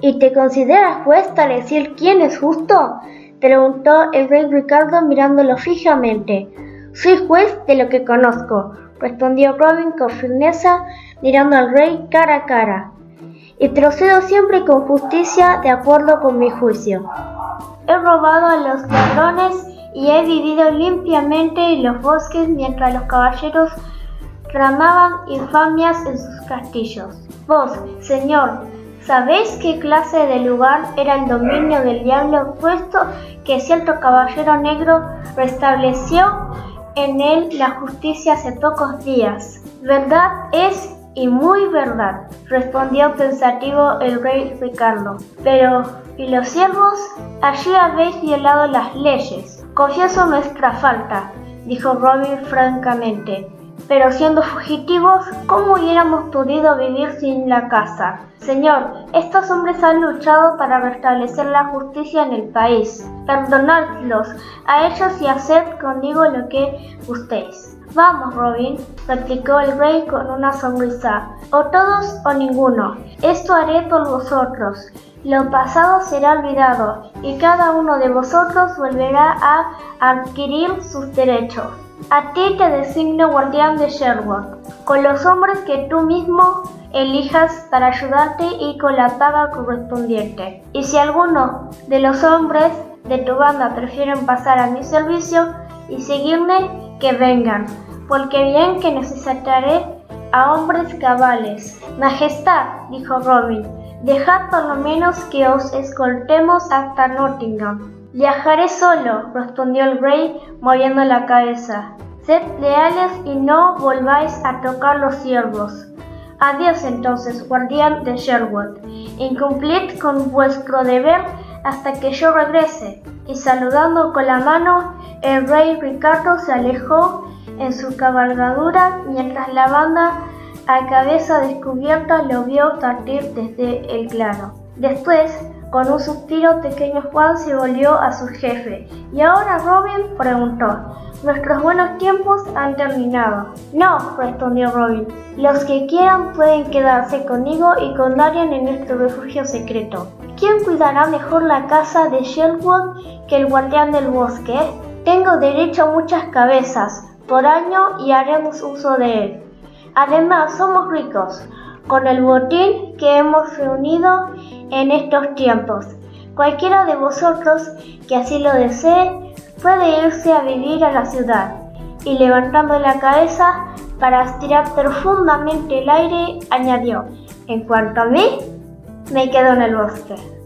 ¿Y te consideras juez para decir quién es justo? preguntó el rey Ricardo mirándolo fijamente. Soy juez de lo que conozco, respondió Robin con firmeza, mirando al rey cara a cara. Y procedo siempre con justicia de acuerdo con mi juicio. He robado a los ladrones y he vivido limpiamente en los bosques mientras los caballeros tramaban infamias en sus castillos. Vos, señor, ¿sabéis qué clase de lugar era el dominio del diablo, puesto que cierto caballero negro restableció en él la justicia hace pocos días? Verdad es y muy verdad, respondió pensativo el rey Ricardo. Pero, ¿y los siervos? Allí habéis violado las leyes. Confieso nuestra falta, dijo Robin francamente. Pero siendo fugitivos, ¿cómo hubiéramos podido vivir sin la casa? Señor, estos hombres han luchado para restablecer la justicia en el país. Perdonadlos a ellos y haced conmigo lo que gustéis. Vamos, Robin, replicó el rey con una sonrisa. O todos o ninguno. Esto haré por vosotros. Lo pasado será olvidado y cada uno de vosotros volverá a adquirir sus derechos. A ti te designo guardián de Sherwood, con los hombres que tú mismo elijas para ayudarte y con la paga correspondiente. Y si alguno de los hombres de tu banda prefieren pasar a mi servicio y seguirme, que vengan, porque bien que necesitaré a hombres cabales. Majestad, dijo Robin, dejad por lo menos que os escoltemos hasta Nottingham. Viajaré solo, respondió el rey moviendo la cabeza. Sed leales y no volváis a tocar los ciervos. Adiós entonces, guardián de Sherwood. Incumplid con vuestro deber hasta que yo regrese. Y saludando con la mano, el rey Ricardo se alejó en su cabalgadura mientras la banda a cabeza descubierta lo vio partir desde el claro. Después, con un suspiro pequeño Juan se volvió a su jefe. ¿Y ahora Robin? preguntó. Nuestros buenos tiempos han terminado. No, respondió Robin. Los que quieran pueden quedarse conmigo y con Darian en nuestro refugio secreto. ¿Quién cuidará mejor la casa de Shelwood que el guardián del bosque? Tengo derecho a muchas cabezas por año y haremos uso de él. Además, somos ricos con el botín que hemos reunido en estos tiempos. Cualquiera de vosotros que así lo desee puede irse a vivir a la ciudad. Y levantando la cabeza para estirar profundamente el aire, añadió, en cuanto a mí, me quedo en el bosque.